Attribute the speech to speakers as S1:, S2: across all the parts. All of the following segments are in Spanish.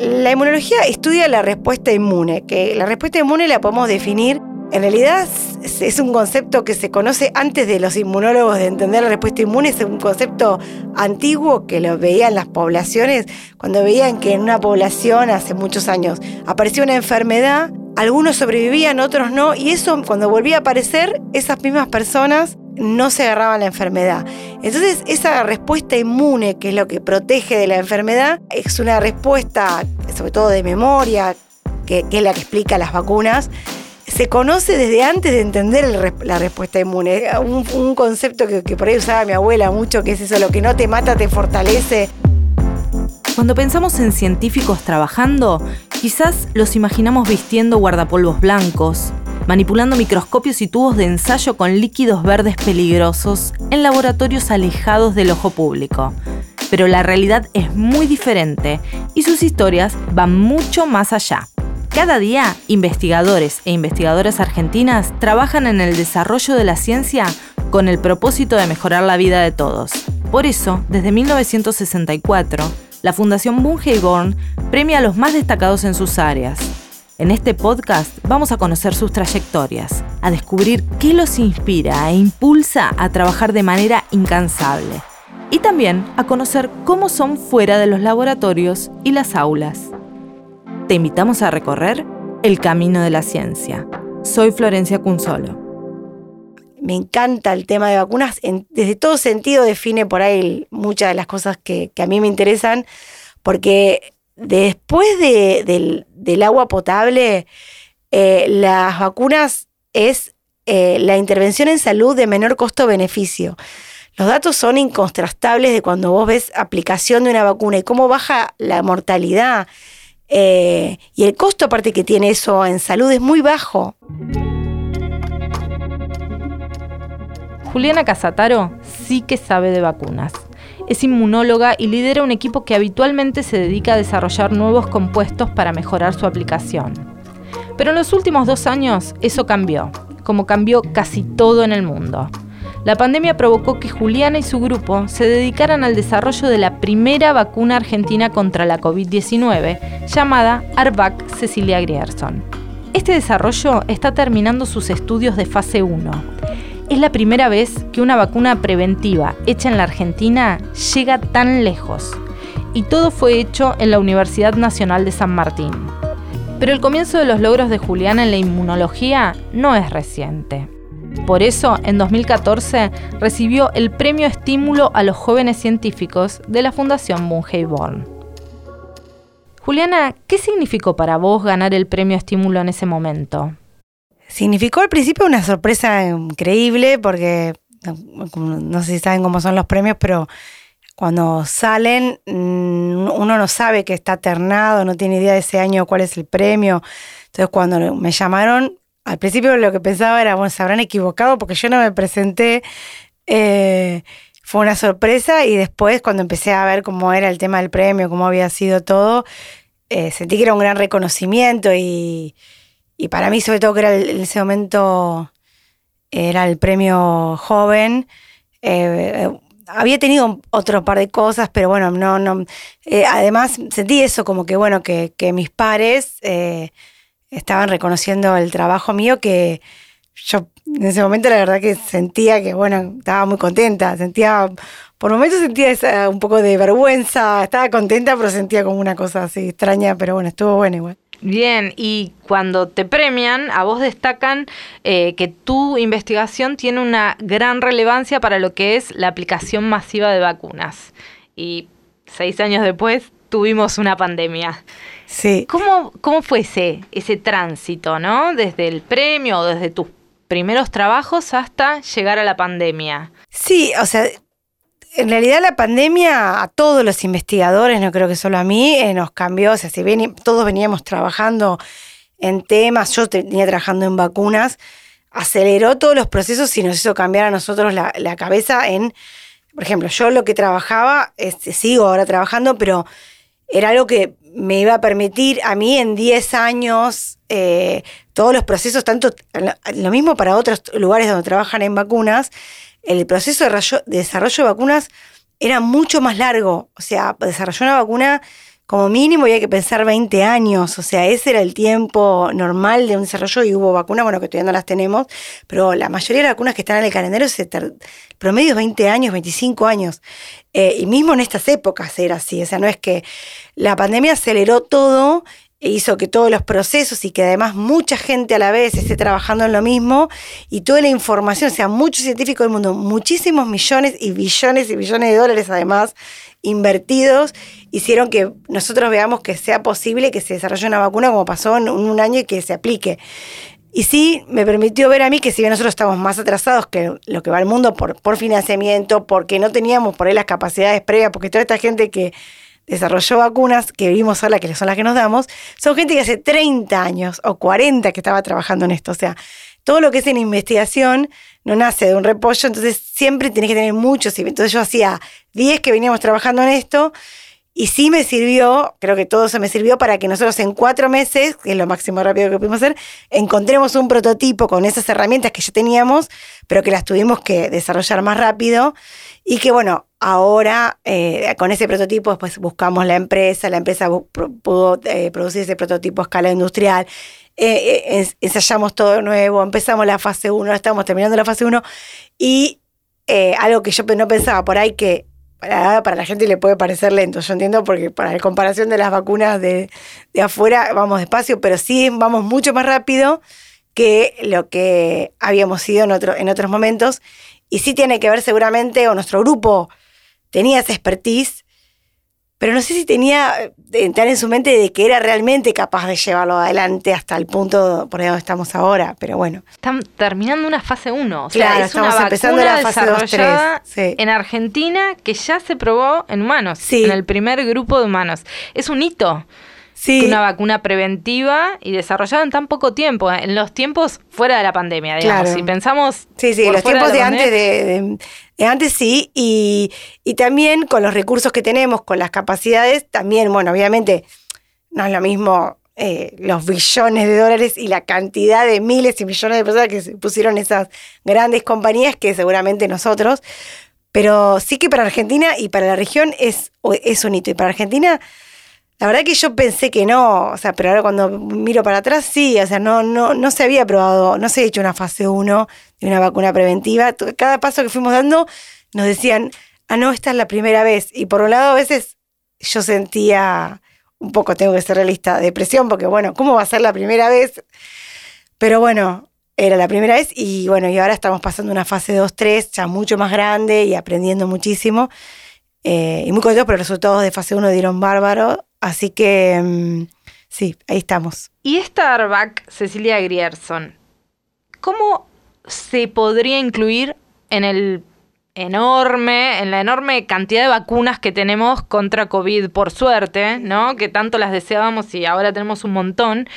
S1: La inmunología estudia la respuesta inmune, que la respuesta inmune la podemos definir. En realidad es un concepto que se conoce antes de los inmunólogos de entender la respuesta inmune, es un concepto antiguo que lo veían las poblaciones, cuando veían que en una población hace muchos años apareció una enfermedad, algunos sobrevivían, otros no, y eso cuando volvía a aparecer, esas mismas personas no se agarraban la enfermedad. Entonces, esa respuesta inmune, que es lo que protege de la enfermedad, es una respuesta, sobre todo de memoria, que, es la que explica las vacunas, se conoce desde antes de entender la respuesta inmune. Un, concepto que, que por ahí usaba mi abuela mucho, que es eso, lo que no te mata te fortalece.
S2: Cuando pensamos en científicos trabajando, quizás los imaginamos vistiendo guardapolvos blancos, manipulando microscopios y tubos de ensayo con líquidos verdes peligrosos en laboratorios alejados del ojo público. Pero la realidad es muy diferente y sus historias van mucho más allá. Cada día, investigadores e investigadoras argentinas trabajan en el desarrollo de la ciencia con el propósito de mejorar la vida de todos. Por eso, desde 1964, la Fundación Bunge Born premia a los más destacados en sus áreas. En este podcast vamos a conocer sus trayectorias, a descubrir qué los inspira e impulsa a trabajar de manera incansable y también a conocer cómo son fuera de los laboratorios y las aulas te invitamos a recorrer el camino de la ciencia. Soy Florencia Cunzolo.
S1: Me encanta el tema de vacunas, desde todo sentido define por ahí muchas de las cosas que, a mí me interesan, porque después del, agua potable, eh, las vacunas es eh, la intervención en salud de menor costo-beneficio. Los datos son incontrastables de cuando vos ves aplicación de una vacuna y cómo baja la mortalidad eh, y el costo aparte que tiene eso en salud es muy bajo.
S2: Juliana Casataro sí que sabe de vacunas. Es inmunóloga y lidera un equipo que habitualmente se dedica a desarrollar nuevos compuestos para mejorar su aplicación. Pero en los últimos dos años eso cambió, como cambió casi todo en el mundo. La pandemia provocó que Juliana y su grupo se dedicaran al desarrollo de la primera vacuna argentina contra la COVID-19, llamada Arvac Cecilia Grierson. Este desarrollo está terminando sus estudios de fase 1. Es la primera vez que una vacuna preventiva hecha en la Argentina llega tan lejos. Y todo fue hecho en la Universidad Nacional de San Martín. Pero el comienzo de los logros de Juliana en la inmunología no es reciente. Por eso, en 2014 recibió el Premio Estímulo a los Jóvenes Científicos de la Fundación Born. Juliana, ¿qué significó para vos ganar el Premio Estímulo en ese momento?
S1: Significó al principio una sorpresa increíble porque no sé si saben cómo son los premios, pero cuando salen mm, uno no sabe que está ternado, no tiene idea de ese año cuál es el premio. Entonces cuando me llamaron al principio lo que pensaba era, bueno, se habrán equivocado porque yo no me presenté. Eh, fue una sorpresa y después cuando empecé a ver cómo era el tema del premio, cómo había sido todo, eh, sentí que era un gran reconocimiento y, para mí sobre todo que era en ese momento era el premio joven. Eh, había tenido otro par de cosas, pero bueno, no, no. además sentí eso como que bueno, que, que mis pares estaban reconociendo el trabajo mío que yo en ese momento la verdad que sentía que, bueno, estaba muy contenta, sentía, por momentos sentía un poco de vergüenza, estaba contenta, pero sentía como una cosa así extraña, pero bueno, estuvo bueno igual.
S2: Bien, y cuando te premian, a vos destacan eh, que tu investigación tiene una gran relevancia para lo que es la aplicación masiva de vacunas. Y seis años después tuvimos una pandemia.
S1: Sí.
S2: ¿Cómo, cómo fue ese, ese tránsito, ¿no? Desde el premio o desde tus primeros trabajos hasta llegar a la pandemia.
S1: Sí, o sea, en realidad la pandemia a todos los investigadores, no creo que solo a mí, eh, nos cambió. O sea, si todos veníamos trabajando en temas, yo venía trabajando en vacunas, aceleró todos los procesos y nos hizo cambiar a nosotros la, la cabeza en, por ejemplo, yo lo que trabajaba, este, sigo ahora trabajando, pero era algo que me iba a permitir a mí en 10 años eh, todos los procesos, tanto lo mismo para otros lugares donde trabajan en vacunas, el proceso de, desarrollo de vacunas era mucho más largo. O sea, desarrollar una vacuna como mínimo había que pensar 20 años, o sea, ese era el tiempo normal de un desarrollo y hubo vacunas, bueno, que todavía no las tenemos, pero la mayoría de las vacunas que están en el calendario, se promedio es 20 años, 25 años, eh, y mismo en estas épocas era así, o sea, no es que la pandemia aceleró todo hizo que todos los procesos y que además mucha gente a la vez esté trabajando en lo mismo y toda la información, o sea, muchos científicos del mundo, muchísimos millones y billones y billones de dólares además invertidos hicieron que nosotros veamos que sea posible que se desarrolle una vacuna como pasó en un año y que se aplique. Y sí me permitió ver a mí que si bien nosotros estamos más atrasados que lo que va el mundo por, por financiamiento, porque no teníamos por ahí las capacidades previas, porque toda esta gente que desarrolló vacunas que vimos ahora, que son las que nos damos, son gente que hace 30 años o 40 que estaba trabajando en esto. O sea, todo lo que es en investigación no nace de un repollo, entonces siempre tienes que tener muchos. Entonces yo hacía 10 que veníamos trabajando en esto y sí me sirvió, creo que todo eso me sirvió para que nosotros en cuatro meses, que es lo máximo rápido que pudimos hacer, encontremos un prototipo con esas herramientas que ya teníamos, pero que las tuvimos que desarrollar más rápido y que bueno, ahora eh, con ese prototipo después buscamos la empresa, la empresa pudo eh, producir ese prototipo a escala industrial. Eh, ensayamos todo nuevo, empezamos la fase 1, estamos terminando la fase 1 y algo que yo no pensaba por ahí que para, para, la gente le puede parecer lento, yo entiendo porque para la comparación de las vacunas de, de afuera vamos despacio, pero sí vamos mucho más rápido que lo que habíamos sido en, otro, en otros momentos. Y sí tiene que ver seguramente, o nuestro grupo tenía esa expertise pero no sé si tenía eh, entrar en su mente de que era realmente capaz de llevarlo adelante hasta el punto por donde estamos ahora, pero bueno.
S2: Están terminando una fase 1, o
S1: sea, claro, estamos empezando la fase 2, 3.
S2: En Argentina que ya se probó en humanos, en el primer grupo de humanos. Es un hito. Sí. Una vacuna preventiva y desarrollada en tan poco tiempo, ¿eh? en los tiempos fuera de la pandemia, digamos. Si pensamos.
S1: Sí, sí, los tiempos de, antes de, antes sí, y, y también con los recursos que tenemos, con las capacidades, también, bueno, obviamente no es lo mismo eh, los billones de dólares y la cantidad de miles y millones de personas que se pusieron esas grandes compañías que seguramente nosotros. Pero sí que para Argentina y para la región es, es un hito. Y para Argentina la verdad que yo pensé que no, o sea, pero ahora cuando miro para atrás, sí, o sea, no, no, no se había probado, no se ha hecho una fase 1 de una vacuna preventiva. Cada paso que fuimos dando nos decían, ah, no, esta es la primera vez. Y por un lado, a veces yo sentía un poco, tengo que ser realista, depresión, porque bueno, ¿cómo va a ser la primera vez? Pero bueno, era la primera vez y bueno, y ahora estamos pasando una fase 2-3 ya mucho más grande y aprendiendo muchísimo. Eh, y muy contentos, pero los resultados de fase 1 dieron bárbaro. Así que mm, sí, ahí estamos.
S2: Y Starbuck, Cecilia Grierson, ¿cómo se podría incluir en el enorme, en la enorme cantidad de vacunas que tenemos contra COVID, por suerte, ¿no? Que tanto las deseábamos y ahora tenemos un montón.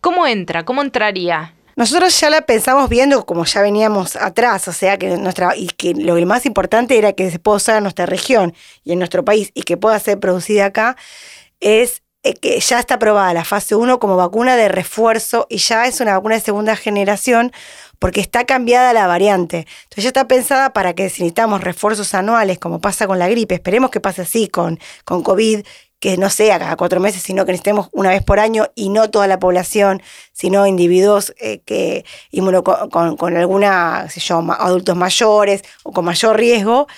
S2: ¿Cómo entra? ¿Cómo entraría?
S1: Nosotros ya la pensamos viendo como ya veníamos atrás, o sea que nuestra, y que lo más importante era que se pueda usar en nuestra región y en nuestro país y que pueda ser producida acá es que ya está aprobada la fase 1 como vacuna de refuerzo y ya es una vacuna de segunda generación porque está cambiada la variante. Entonces ya está pensada para que si necesitamos refuerzos anuales, como pasa con la gripe, esperemos que pase así con, con COVID, que no sea cada cuatro meses, sino que necesitemos una vez por año y no toda la población, sino individuos eh, que con, con, alguna, adultos mayores o con mayor riesgo.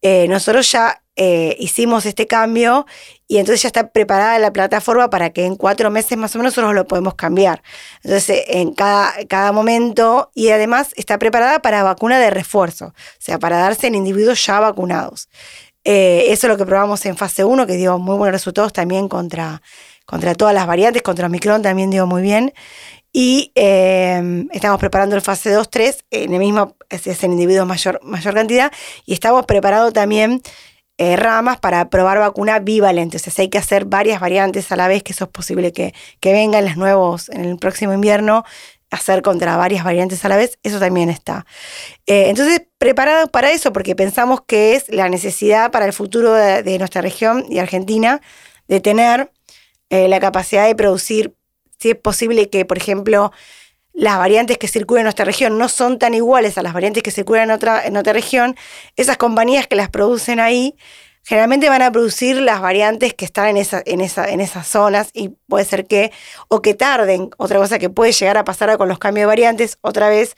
S1: Eh, nosotros ya eh, hicimos este cambio y entonces ya está preparada la plataforma para que en cuatro meses más o menos nosotros lo podemos cambiar. Entonces, en cada, cada momento, y además está preparada para vacuna de refuerzo, o sea, para darse en individuos ya vacunados. Eh, eso es lo que probamos en fase 1, que dio muy buenos resultados también contra, contra todas las variantes, contra Omicron también dio muy bien. Y eh, estamos preparando el fase 2-3, en el mismo, es, en individuos mayor, mayor cantidad, y estamos preparando también eh, ramas para probar vacuna bivalente. O sea, hay que hacer varias variantes a la vez, que eso es posible que, que vengan las nuevos en el próximo invierno, hacer contra varias variantes a la vez, eso también está. Eh, entonces, preparados para eso, porque pensamos que es la necesidad para el futuro de, nuestra región y Argentina de tener eh, la capacidad de producir, si es posible que, por ejemplo, las variantes que circulan en nuestra región no son tan iguales a las variantes que circulan en otra, en otra región, esas compañías que las producen ahí generalmente van a producir las variantes que están en, esa, en, esa, en esas zonas y puede ser que, o que tarden, otra cosa que puede llegar a pasar con los cambios de variantes, otra vez,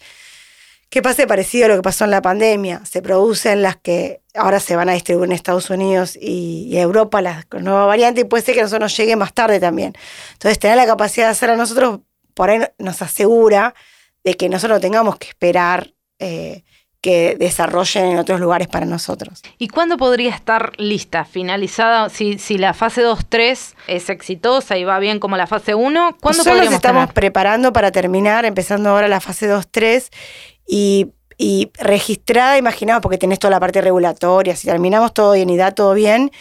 S1: que pase parecido a lo que pasó en la pandemia. Se producen las que ahora se van a distribuir en Estados Unidos y, Europa, las nuevas variantes, y puede ser que nosotros nos llegue más tarde también. Entonces, tener la capacidad de hacer a nosotros, por ahí nos asegura de que nosotros no tengamos que esperar. Eh, que desarrollen en otros lugares para nosotros.
S2: ¿Y cuándo podría estar lista, finalizada? Si, si la fase 2-3 es exitosa y va bien como la fase 1, ¿cuándo
S1: Nosotros nos estamos preparando para terminar, empezando ahora la fase 2-3 y, y registrada, imaginamos, porque tenés toda la parte regulatoria, si terminamos todo bien y da todo bien,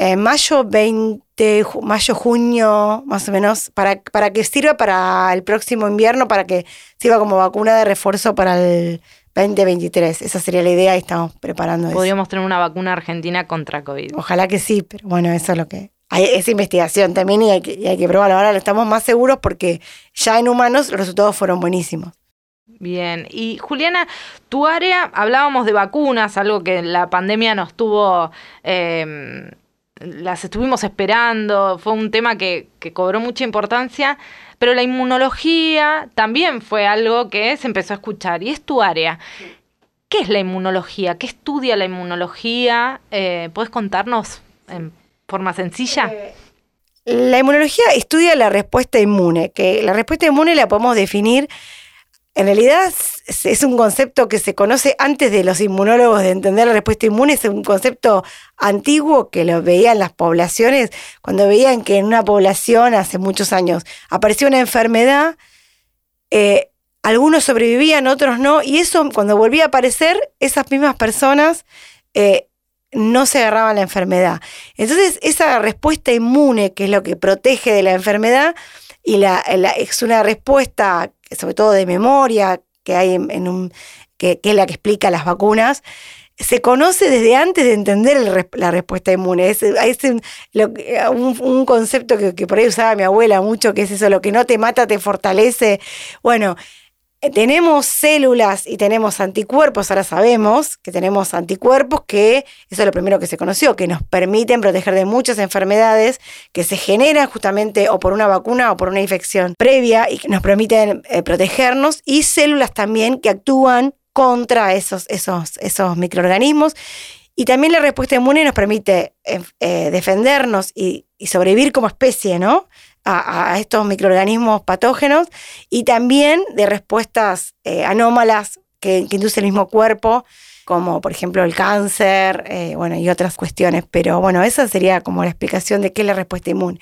S1: en mayo 20, mayo, junio, más o menos, para, para que sirva para el próximo invierno, para que sirva como vacuna de refuerzo para el 2023. Esa sería la idea y estamos preparando
S2: Podríamos tener una vacuna argentina contra COVID.
S1: Ojalá que sí, pero bueno, eso es lo que... Hay esa investigación también y hay que, y hay que probarlo. Ahora estamos más seguros porque ya en humanos los resultados fueron buenísimos.
S2: Bien, y Juliana, tu área, hablábamos de vacunas, algo que la pandemia nos tuvo, em, las estuvimos esperando, fue un tema que, que cobró mucha importancia. Pero la inmunología también fue algo que se empezó a escuchar y es tu área. ¿Qué es la inmunología? ¿Qué estudia la inmunología? Eh, ¿Puedes contarnos en forma sencilla?
S1: Eh, la inmunología estudia la respuesta inmune, que la respuesta inmune la podemos definir en realidad es un concepto que se conoce antes de los inmunólogos de entender la respuesta inmune, es un concepto antiguo que lo veían las poblaciones, cuando veían que en una población hace muchos años apareció una enfermedad, eh, algunos sobrevivían, otros no, y eso cuando volvía a aparecer, esas mismas personas eh, no se agarraban la enfermedad. Entonces, esa respuesta inmune, que es lo que protege de la enfermedad, y es una respuesta sobre todo de memoria, que hay en, un, que, es la que explica las vacunas, se conoce desde antes de entender la respuesta inmune. Es, un, concepto que, que, por ahí usaba mi abuela mucho, que es eso, lo que no te mata te fortalece. Bueno, tenemos células y tenemos anticuerpos, ahora sabemos que tenemos anticuerpos que, eso es lo primero que se conoció, que nos permiten proteger de muchas enfermedades que se generan justamente o por una vacuna o por una infección previa y que nos permiten eh, protegernos y células también que actúan contra esos, esos, esos microorganismos. Y también la respuesta inmune nos permite eh, eh, defendernos y, y sobrevivir como especie, ¿no? A, estos microorganismos patógenos y también de respuestas eh, anómalas que, que, induce el mismo cuerpo, como por ejemplo el cáncer, eh, bueno, y otras cuestiones. Pero bueno, esa sería como la explicación de qué es la respuesta inmune.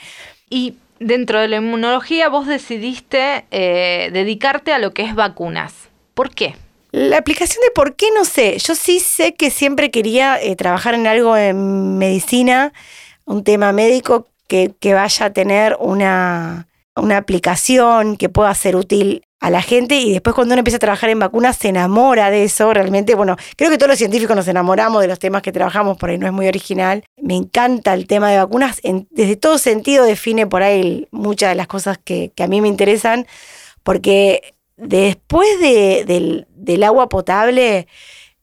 S2: Y dentro de la inmunología vos decidiste eh, dedicarte a lo que es vacunas. ¿Por qué?
S1: La aplicación de por qué no sé. Yo sí sé que siempre quería trabajar en algo en medicina, un tema médico que, vaya a tener una, una aplicación que pueda ser útil a la gente y después cuando uno empieza a trabajar en vacunas se enamora de eso, realmente, bueno, creo que todos los científicos nos enamoramos de los temas que trabajamos, por ahí no es muy original. Me encanta el tema de vacunas, desde todo sentido define por ahí muchas de las cosas que, a mí me interesan, porque después del, agua potable,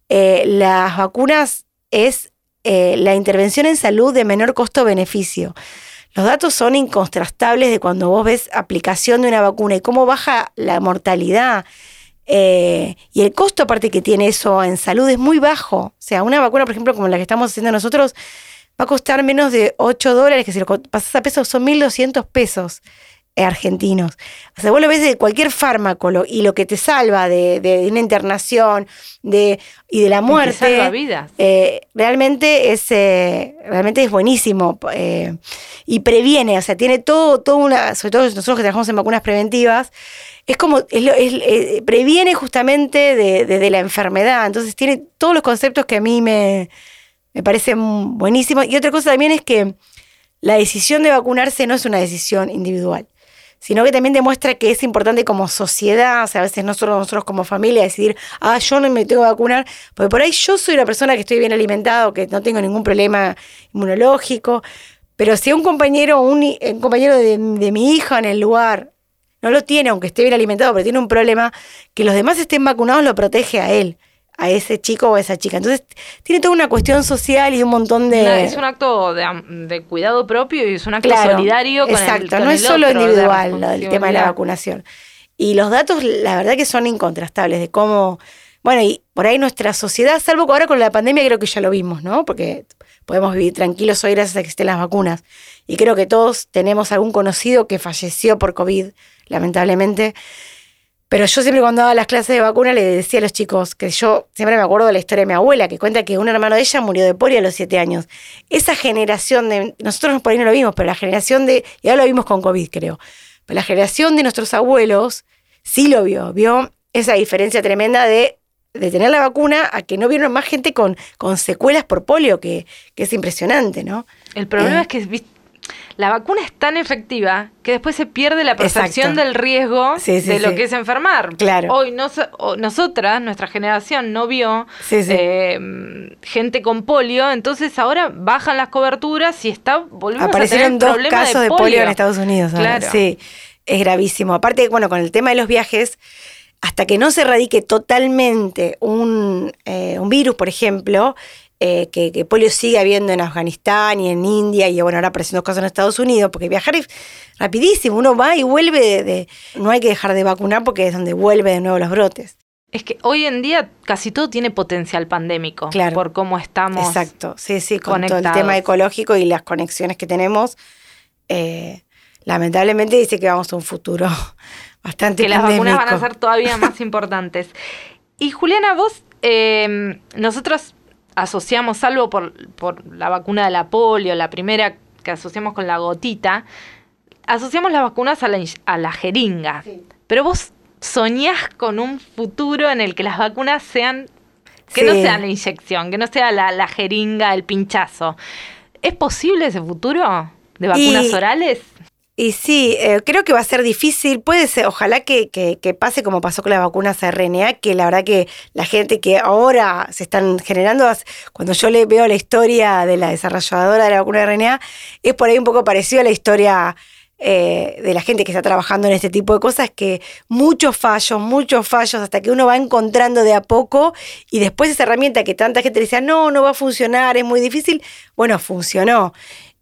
S1: eh, las vacunas es eh, la intervención en salud de menor costo-beneficio. Los datos son incontrastables de cuando vos ves aplicación de una vacuna y cómo baja la mortalidad. Eh, y el costo aparte que tiene eso en salud es muy bajo. O sea, una vacuna, por ejemplo, como la que estamos haciendo nosotros, va a costar menos de 8 dólares, que si lo pasas a pesos son 1.200 pesos. Eh, argentinos. O sea, vos lo ves de cualquier fármaco y lo que te salva de, una internación de, y de la muerte.
S2: salva vidas.
S1: Eh, realmente, es, eh, realmente es buenísimo y previene, o sea, tiene todo, todo una, sobre todo nosotros que trabajamos en vacunas preventivas, es como, es, previene justamente de, la enfermedad. Entonces tiene todos los conceptos que a mí me, me parecen buenísimos. Y otra cosa también es que la decisión de vacunarse no es una decisión individual sino que también demuestra que es importante como sociedad, o sea, a veces no solo nosotros como familia, decidir, ah, yo no me tengo que vacunar, porque por ahí yo soy una persona que estoy bien alimentado, que no tengo ningún problema inmunológico, pero si un compañero, un, compañero de, de mi hija en el lugar no lo tiene, aunque esté bien alimentado, pero tiene un problema, que los demás estén vacunados lo protege a él a ese chico o a esa chica. Entonces, tiene toda una cuestión social y un montón de...
S2: No, es un acto de, cuidado propio y es un acto solidario con el
S1: Exacto,
S2: con
S1: no
S2: el
S1: es solo
S2: otro,
S1: individual lo del tema de la vacunación. Y los datos, la verdad que son incontrastables de cómo, bueno, y por ahí nuestra sociedad, salvo que ahora con la pandemia creo que ya lo vimos, ¿no? Porque podemos vivir tranquilos hoy gracias a que estén las vacunas. Y creo que todos tenemos algún conocido que falleció por COVID, lamentablemente. Pero yo siempre cuando daba las clases de vacuna le decía a los chicos que yo siempre me acuerdo de la historia de mi abuela, que cuenta que un hermano de ella murió de polio a los siete años. Esa generación de, nosotros por ahí no lo vimos, pero la generación de, y ahora lo vimos con COVID creo, pero la generación de nuestros abuelos sí lo vio, vio esa diferencia tremenda de, de tener la vacuna a que no vieron más gente con, con secuelas por polio, que, que es impresionante, ¿no?
S2: El problema
S1: Eh.
S2: es que vis- la vacuna es tan efectiva que después se pierde la percepción
S1: Exacto.
S2: del riesgo
S1: Sí, sí,
S2: de lo
S1: sí.
S2: que es enfermar.
S1: Claro.
S2: Hoy nos- nosotras, nuestra generación, no vio eh, gente con polio, entonces ahora bajan las coberturas y está
S1: Aparecieron
S2: a tener
S1: dos
S2: problema
S1: casos de polio en Estados Unidos. ahora.
S2: Claro.
S1: Sí, es gravísimo. Aparte, bueno, con el tema de los viajes, hasta que no se erradique totalmente un, eh, un virus, por ejemplo, eh, que, que polio sigue habiendo en Afganistán y en India, y bueno, ahora apareciendo casos en Estados Unidos, porque viajar es rapidísimo, uno va y vuelve de, de- no hay que dejar de vacunar porque es donde vuelve de nuevo los brotes.
S2: Es que hoy en día casi todo tiene potencial pandémico
S1: Claro.
S2: por cómo estamos.
S1: Exacto, sí, sí, con todo el tema ecológico y las conexiones que tenemos, eh, lamentablemente dice que vamos a un futuro bastante
S2: que las vacunas van a
S1: pandémico.
S2: ser todavía más importantes. Y Juliana, vos, eh, nosotros asociamos, salvo por, por la vacuna de la polio, la primera que asociamos con la gotita, asociamos las vacunas a la, a la jeringa. Pero vos soñás con un futuro en el que las vacunas sean, que no
S1: Sí.
S2: sean la inyección, que no sea la, la jeringa, el pinchazo. ¿Es posible ese futuro de vacunas
S1: Y-
S2: orales?
S1: Y sí, eh, creo que va a ser difícil, puede ser, ojalá que, que- pase como pasó con las vacunas RNA, que la verdad que la gente que ahora se están generando, cuando yo le veo la historia de la desarrolladora de la vacuna RNA, es por ahí un poco parecido a la historia eh, de la gente que está trabajando en este tipo de cosas, que muchos fallos, muchos fallos, hasta que uno va encontrando de a poco y después esa herramienta que tanta gente decía, no, no va a funcionar, es muy difícil, bueno, funcionó.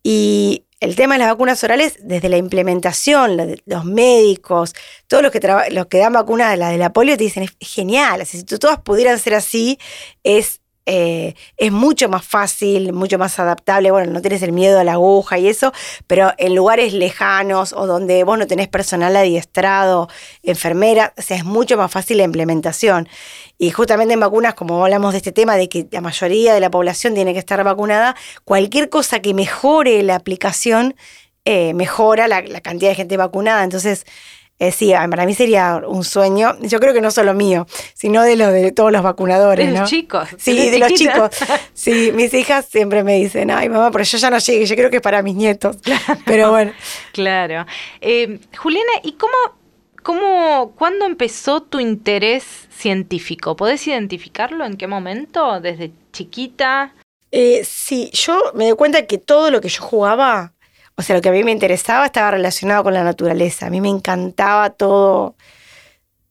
S1: Y el tema de las vacunas orales, desde la implementación, los médicos, todos los que, los que dan vacunas de la de la polio te dicen, es genial, si todas pudieran ser así, es, eh, es mucho más fácil, mucho más adaptable, bueno, no tienes el miedo a la aguja y eso, pero en lugares lejanos o donde vos no tenés personal adiestrado, enfermera, o sea, es mucho más fácil la implementación. Y justamente en vacunas, como hablamos de este tema, de que la mayoría de la población tiene que estar vacunada, cualquier cosa que mejore la aplicación, eh, mejora la, la cantidad de gente vacunada. Entonces, eh, sí, para mí sería un sueño. Yo creo que no solo mío, sino de, lo, de todos los vacunadores.
S2: De los
S1: ¿no?
S2: chicos,
S1: Sí,
S2: de los
S1: de los chicos. Sí, mis hijas siempre me dicen, ay mamá, pero yo ya no llegué, yo creo que es para mis nietos. Pero bueno.
S2: Claro. Eh, Juliana, ¿y cómo, cómo, cuándo empezó tu interés científico? ¿Podés identificarlo? ¿En qué momento? ¿Desde chiquita?
S1: Eh, sí, yo me doy cuenta que todo lo que yo jugaba, o sea, lo que a mí me interesaba estaba relacionado con la naturaleza. A mí me encantaba todo,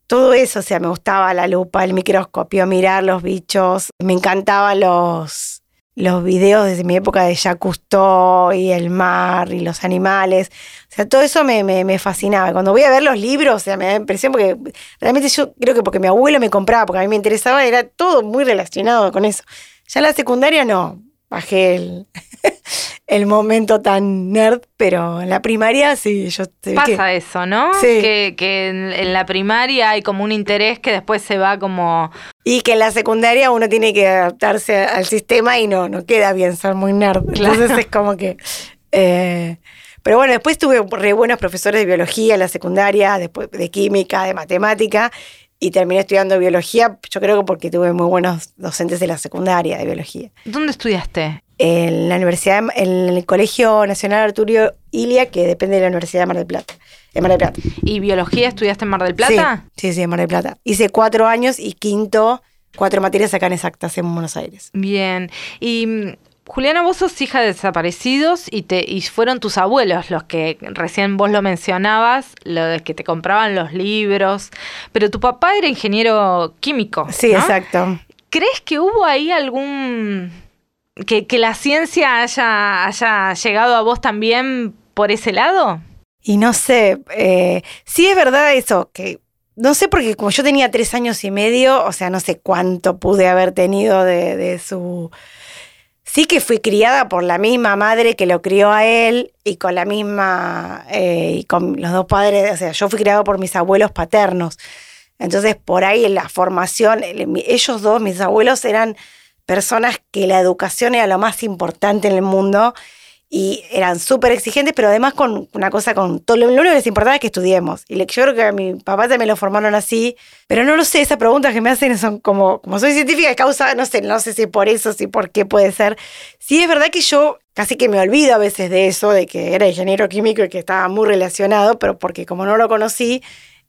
S1: todo eso. O sea, me gustaba la lupa, el microscopio, mirar los bichos. Me encantaban los, los videos desde mi época de Jacques Cousteau y el mar y los animales. O sea, todo eso me, me, fascinaba. Cuando voy a ver los libros, o sea, me da impresión porque realmente yo creo que porque mi abuelo me compraba, porque a mí me interesaba, era todo muy relacionado con eso. Ya en la secundaria no, bajé el, el momento tan nerd, pero en la primaria sí, yo
S2: Pasa
S1: que-
S2: eso, ¿no?
S1: Sí.
S2: Que, que en, en la primaria hay como un interés que después se va como...
S1: Y que en la secundaria uno tiene que adaptarse al sistema y no, no queda bien ser muy nerd.
S2: Claro.
S1: Entonces es como que... eh, pero bueno, después tuve re buenos profesores de biología en la secundaria, después de química, de matemática, y terminé estudiando biología, yo creo que porque tuve muy buenos docentes de la secundaria de biología.
S2: ¿Dónde estudiaste?
S1: En la universidad, en el Colegio Nacional Arturo Ilia, que depende de la Universidad de Mar del Plata. De Mar del Plata.
S2: ¿Y biología estudiaste en Mar del Plata?
S1: Sí, sí, sí, en Mar del Plata. Hice cuatro años y quinto, cuatro materias acá en exactas en Buenos Aires.
S2: Bien. Y mm, Juliana, vos sos hija de desaparecidos y te y fueron tus abuelos los que recién vos lo mencionabas, los que te compraban los libros, pero tu papá era ingeniero químico.
S1: Sí,
S2: ¿no?
S1: exacto.
S2: ¿Crees que hubo ahí algún... que, la ciencia haya, haya llegado a vos también por ese lado?
S1: Y no sé, eh, sí es verdad eso, que no sé porque como yo tenía tres años y medio, o sea, no sé cuánto pude haber tenido de, su... Sí que fui criada por la misma madre que lo crió a él y con la misma, eh, y con los dos padres, o sea, yo fui criado por mis abuelos paternos. Entonces, por ahí en la formación, ellos dos, mis abuelos, eran personas que la educación era lo más importante en el mundo y eran súper exigentes, pero además con una cosa, con todo lo, único que les importaba es que estudiemos. Y yo creo que a mi papá también lo formaron así, pero no lo sé, esas preguntas que me hacen son como, como soy científica, causa, no sé, no sé si por eso, si por qué puede ser. Sí, es verdad que yo casi que me olvido a veces de eso, de que era ingeniero químico y que estaba muy relacionado, pero porque como no lo conocí,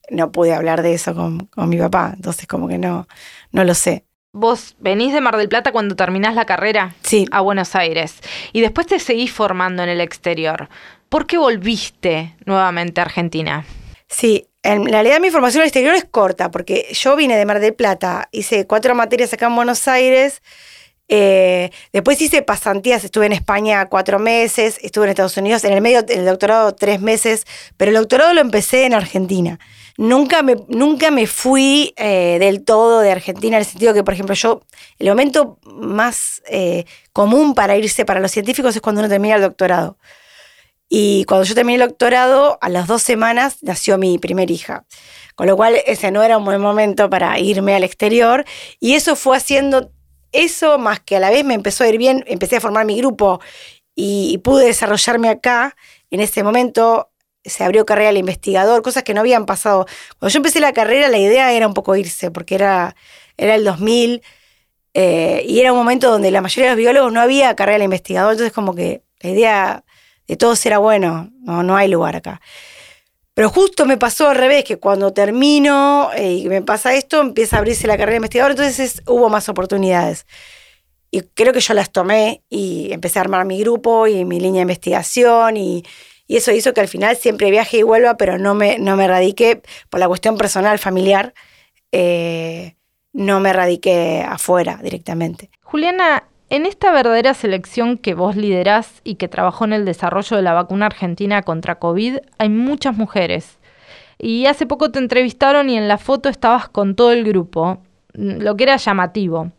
S1: no pude hablar de eso con, con mi papá, entonces como que no, no lo sé.
S2: Vos venís de Mar del Plata cuando terminás la carrera
S1: sí.
S2: a Buenos Aires y después te seguís formando en el exterior. ¿Por qué volviste nuevamente a Argentina?
S1: Sí, en realidad mi formación en el exterior es corta porque yo vine de Mar del Plata, hice cuatro materias acá en Buenos Aires. Eh, después hice pasantías, estuve en España cuatro meses, estuve en Estados Unidos, en el medio del doctorado tres meses, pero el doctorado lo empecé en Argentina nunca me, nunca me fui eh, del todo de Argentina, en el sentido que, por ejemplo, yo, el momento más eh, común para irse para los científicos es cuando uno termina el doctorado. Y cuando yo terminé el doctorado, a las dos semanas nació mi primer hija. Con lo cual, ese no era un buen momento para irme al exterior. Y eso fue haciendo eso, más que a la vez me empezó a ir bien, empecé a formar mi grupo y pude desarrollarme acá. En ese momento se abrió carrera al investigador, cosas que no habían pasado. Cuando yo empecé la carrera, la idea era un poco irse, porque era, era el 2000 eh, y era un momento donde la mayoría de los biólogos no había carrera al investigador, entonces como que la idea de todos era bueno, no, no hay lugar acá. Pero justo me pasó al revés, que cuando termino eh, y me pasa esto, empieza a abrirse la carrera de investigador, entonces hubo más oportunidades. Y creo que yo las tomé y empecé a armar mi grupo y mi línea de investigación y, eso hizo que al final siempre viaje y vuelva, pero no me, no me radiqué por la cuestión personal, familiar, eh, no me radiqué afuera directamente.
S2: Juliana, en esta verdadera selección que vos liderás y que trabajó en el desarrollo de la vacuna argentina contra COVID, hay muchas mujeres. Y hace poco te entrevistaron y en la foto estabas con todo el grupo, lo que era llamativo.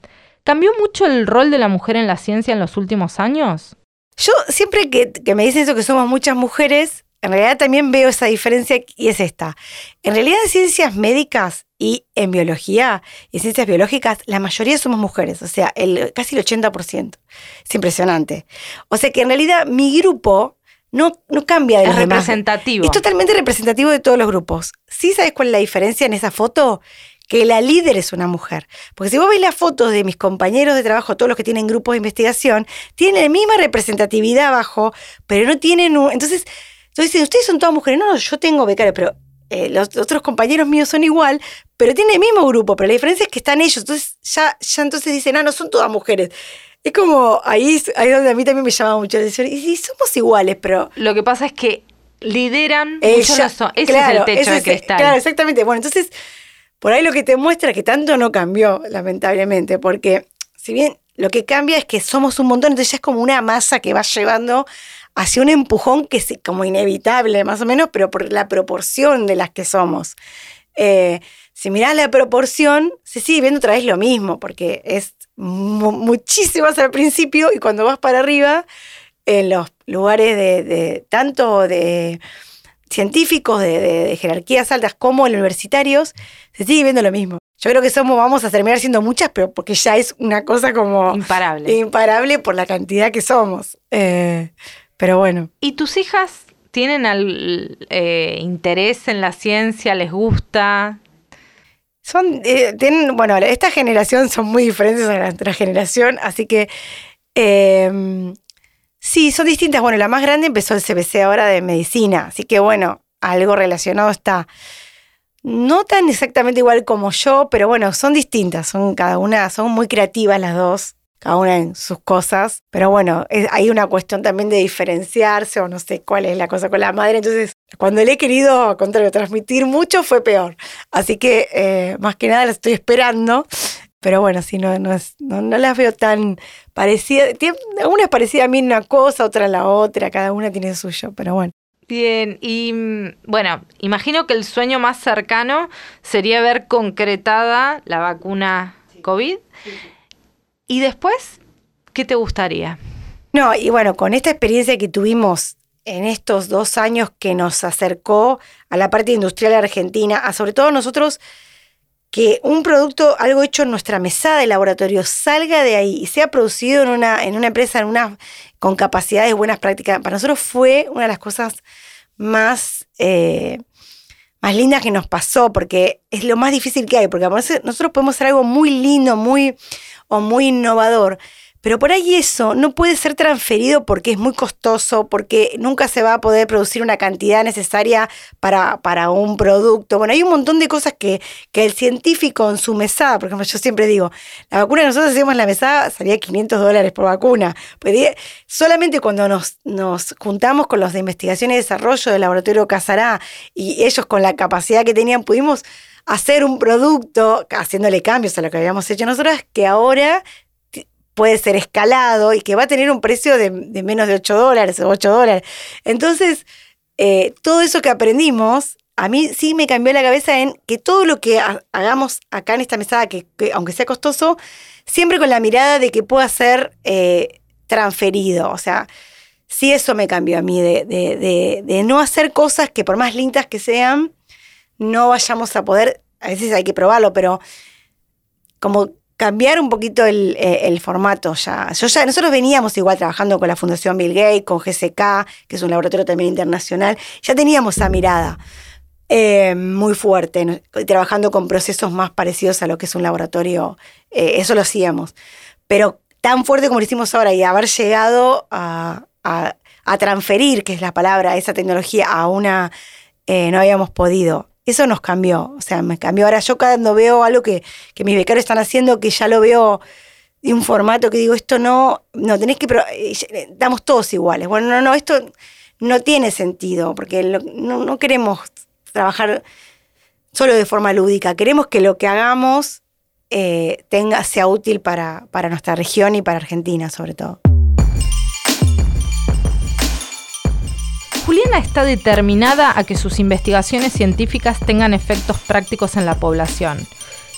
S2: ¿Cambió mucho el rol de la mujer en la ciencia en los últimos años?
S1: Yo siempre que, me dicen eso, que somos muchas mujeres, en realidad también veo esa diferencia y es esta. En realidad en ciencias médicas y en biología y ciencias biológicas, la mayoría somos mujeres, o sea, el, casi el 80%. Es impresionante. O sea que en realidad mi grupo no, no cambia de
S2: es
S1: los
S2: representativo.
S1: Es totalmente representativo de todos los grupos. ¿Sí sabes cuál es la diferencia en esa foto? que la líder es una mujer. Porque si vos veis las fotos de mis compañeros de trabajo, todos los que tienen grupos de investigación, tienen la misma representatividad abajo, pero no tienen un... Entonces, entonces ustedes son todas mujeres. No, no, yo tengo becarios, pero eh, los otros compañeros míos son igual, pero tienen el mismo grupo, pero la diferencia es que están ellos. Entonces ya, ya entonces dicen, ah, no, son todas mujeres. Es como ahí, ahí donde a mí también me llama mucho la atención. Y, y somos iguales, pero...
S2: Lo que pasa es que lideran Ella, Ese es el techo de cristal.
S1: Claro, exactamente. Bueno, entonces por ahí lo que te muestra es que tanto no cambió, lamentablemente, porque si bien lo que cambia es que somos un montón, entonces ya es como una masa que va llevando hacia un empujón que es como inevitable, más o menos, pero por la proporción de las que somos. Eh, si mirás la proporción, se sigue viendo otra vez lo mismo, porque es muchísimo más al principio y cuando vas para arriba, en los lugares de tanto de científicos de, jerarquías altas como los universitarios, se sigue viendo lo mismo. Yo creo que somos, vamos a terminar siendo muchas, pero porque ya es una cosa como...
S2: Imparable.
S1: Imparable por la cantidad que somos. Eh, pero bueno.
S2: ¿Y tus hijas tienen eh, interés en la ciencia? ¿Les gusta?
S1: Son, eh, tienen, bueno, esta generación son muy diferentes a la otra generación, así que Sí, son distintas. Bueno, la más grande empezó el CBC ahora de medicina, así que bueno, algo relacionado está. No tan exactamente igual como yo, pero bueno, son distintas, son cada una, son muy creativas las dos, cada una en sus cosas. Pero bueno, hay una cuestión también de diferenciarse o no sé cuál es la cosa con la madre. Entonces, cuando le he querido, contrario, transmitir mucho, fue peor. Así que, eh, más que nada, la estoy esperando pero bueno, sí, no, no, es, no, las veo tan parecidas. Una es parecida a mí en una cosa, otra en la otra, cada una tiene suyo, pero bueno.
S2: Bien, y mm, bueno, imagino que el sueño más cercano sería ver concretada la vacuna COVID. Y después, ¿qué te gustaría?
S1: No, y bueno, con esta experiencia que tuvimos en estos dos años que nos acercó a la parte industrial argentina, a sobre todo nosotros, que un producto, algo hecho en nuestra mesada de laboratorio, salga de ahí y sea producido en una, en una empresa en una, con capacidades, buenas prácticas, para nosotros fue una de las cosas más, eh, más lindas que nos pasó, porque es lo más difícil que hay, porque nosotros podemos hacer algo muy lindo, muy, o muy innovador, pero por ahí eso no puede ser transferido porque es muy costoso, porque nunca se va a poder producir una cantidad necesaria para, para un producto. Bueno, hay un montón de cosas que, que, el científico en su mesada, por ejemplo, yo siempre digo, la vacuna que nosotros hacíamos en la mesada salía 500 dólares por vacuna. Pues solamente cuando nos, nos juntamos con los de investigación y desarrollo del laboratorio Casará y ellos con la capacidad que tenían, pudimos hacer un producto haciéndole cambios a lo que habíamos hecho nosotros, que ahora puede ser escalado y que va a tener un precio de, menos de 8 dólares o 8 dólares. Entonces, eh, todo eso que aprendimos, a mí sí me cambió la cabeza en que todo lo que hagamos acá en esta mesada, que, aunque sea costoso, siempre con la mirada de que pueda ser eh, transferido. O sea, sí eso me cambió a mí, de, de no hacer cosas que por más lindas que sean, no vayamos a poder, a veces hay que probarlo, pero como cambiar un poquito eh, el, formato ya. Yo ya. Nosotros veníamos igual trabajando con la Fundación Bill Gates, con GSK, que es un laboratorio también internacional, ya teníamos esa mirada eh, muy fuerte, trabajando con procesos más parecidos a lo que es un laboratorio, eh, eso lo hacíamos. Pero tan fuerte como lo hicimos ahora y haber llegado a transferir, que es la palabra, esa tecnología a una, no habíamos podido eso nos cambió, o sea, me cambió. Ahora yo cuando veo algo que, que mis becarios están haciendo, que ya lo veo de un formato que digo, esto no, no, tenés que, damos todos iguales. Bueno, no, no, esto no tiene sentido, porque no, queremos trabajar solo de forma lúdica, queremos que lo que hagamos eh, tenga, sea útil para, para nuestra región y para Argentina sobre todo.
S2: Juliana está determinada a que sus investigaciones científicas tengan efectos prácticos en la población.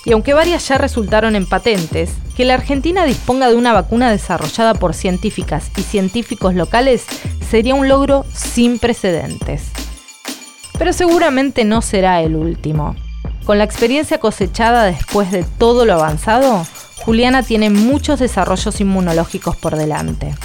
S2: Y aunque varias ya resultaron en patentes, que la Argentina disponga de una vacuna desarrollada por científicas y científicos locales sería un logro sin precedentes. Pero seguramente no será el último. Con la experiencia cosechada después de todo lo avanzado, Juliana tiene muchos desarrollos inmunológicos por delante.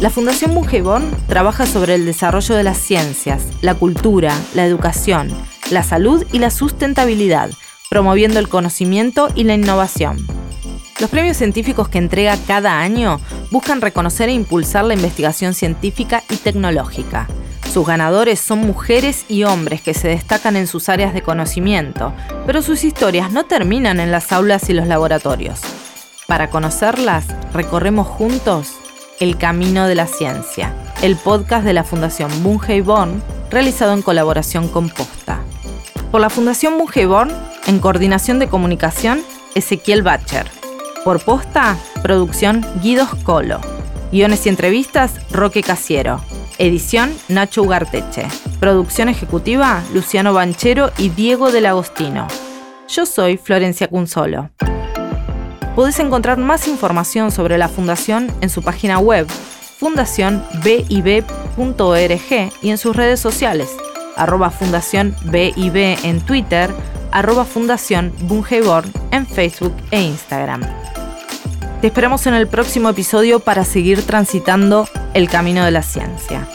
S2: La Fundación Bungeborn trabaja sobre el desarrollo de las ciencias, la cultura, la educación, la salud y la sustentabilidad, promoviendo el conocimiento y la innovación. Los premios científicos que entrega cada año buscan reconocer e impulsar la investigación científica y tecnológica. Sus ganadores son mujeres y hombres que se destacan en sus áreas de conocimiento, pero sus historias no terminan en las aulas y los laboratorios. Para conocerlas, recorremos juntos el Camino de la Ciencia, el podcast de la Fundación Born, realizado en colaboración con Posta. Por la Fundación Born, en coordinación de comunicación, Ezequiel Bacher. Por Posta, producción Guidos Colo. Guiones y entrevistas, Roque Casiero. Edición, Nacho Ugarteche. Producción ejecutiva, Luciano Banchero y Diego del Agostino. Yo soy Florencia Cunzolo. Podés encontrar más información sobre la Fundación en su página web fundacionbib.org y en sus redes sociales, arroba Fundación BIB en Twitter, arroba Fundación Bungeborn en Facebook e Instagram. Te esperamos en el próximo episodio para seguir transitando el camino de la ciencia.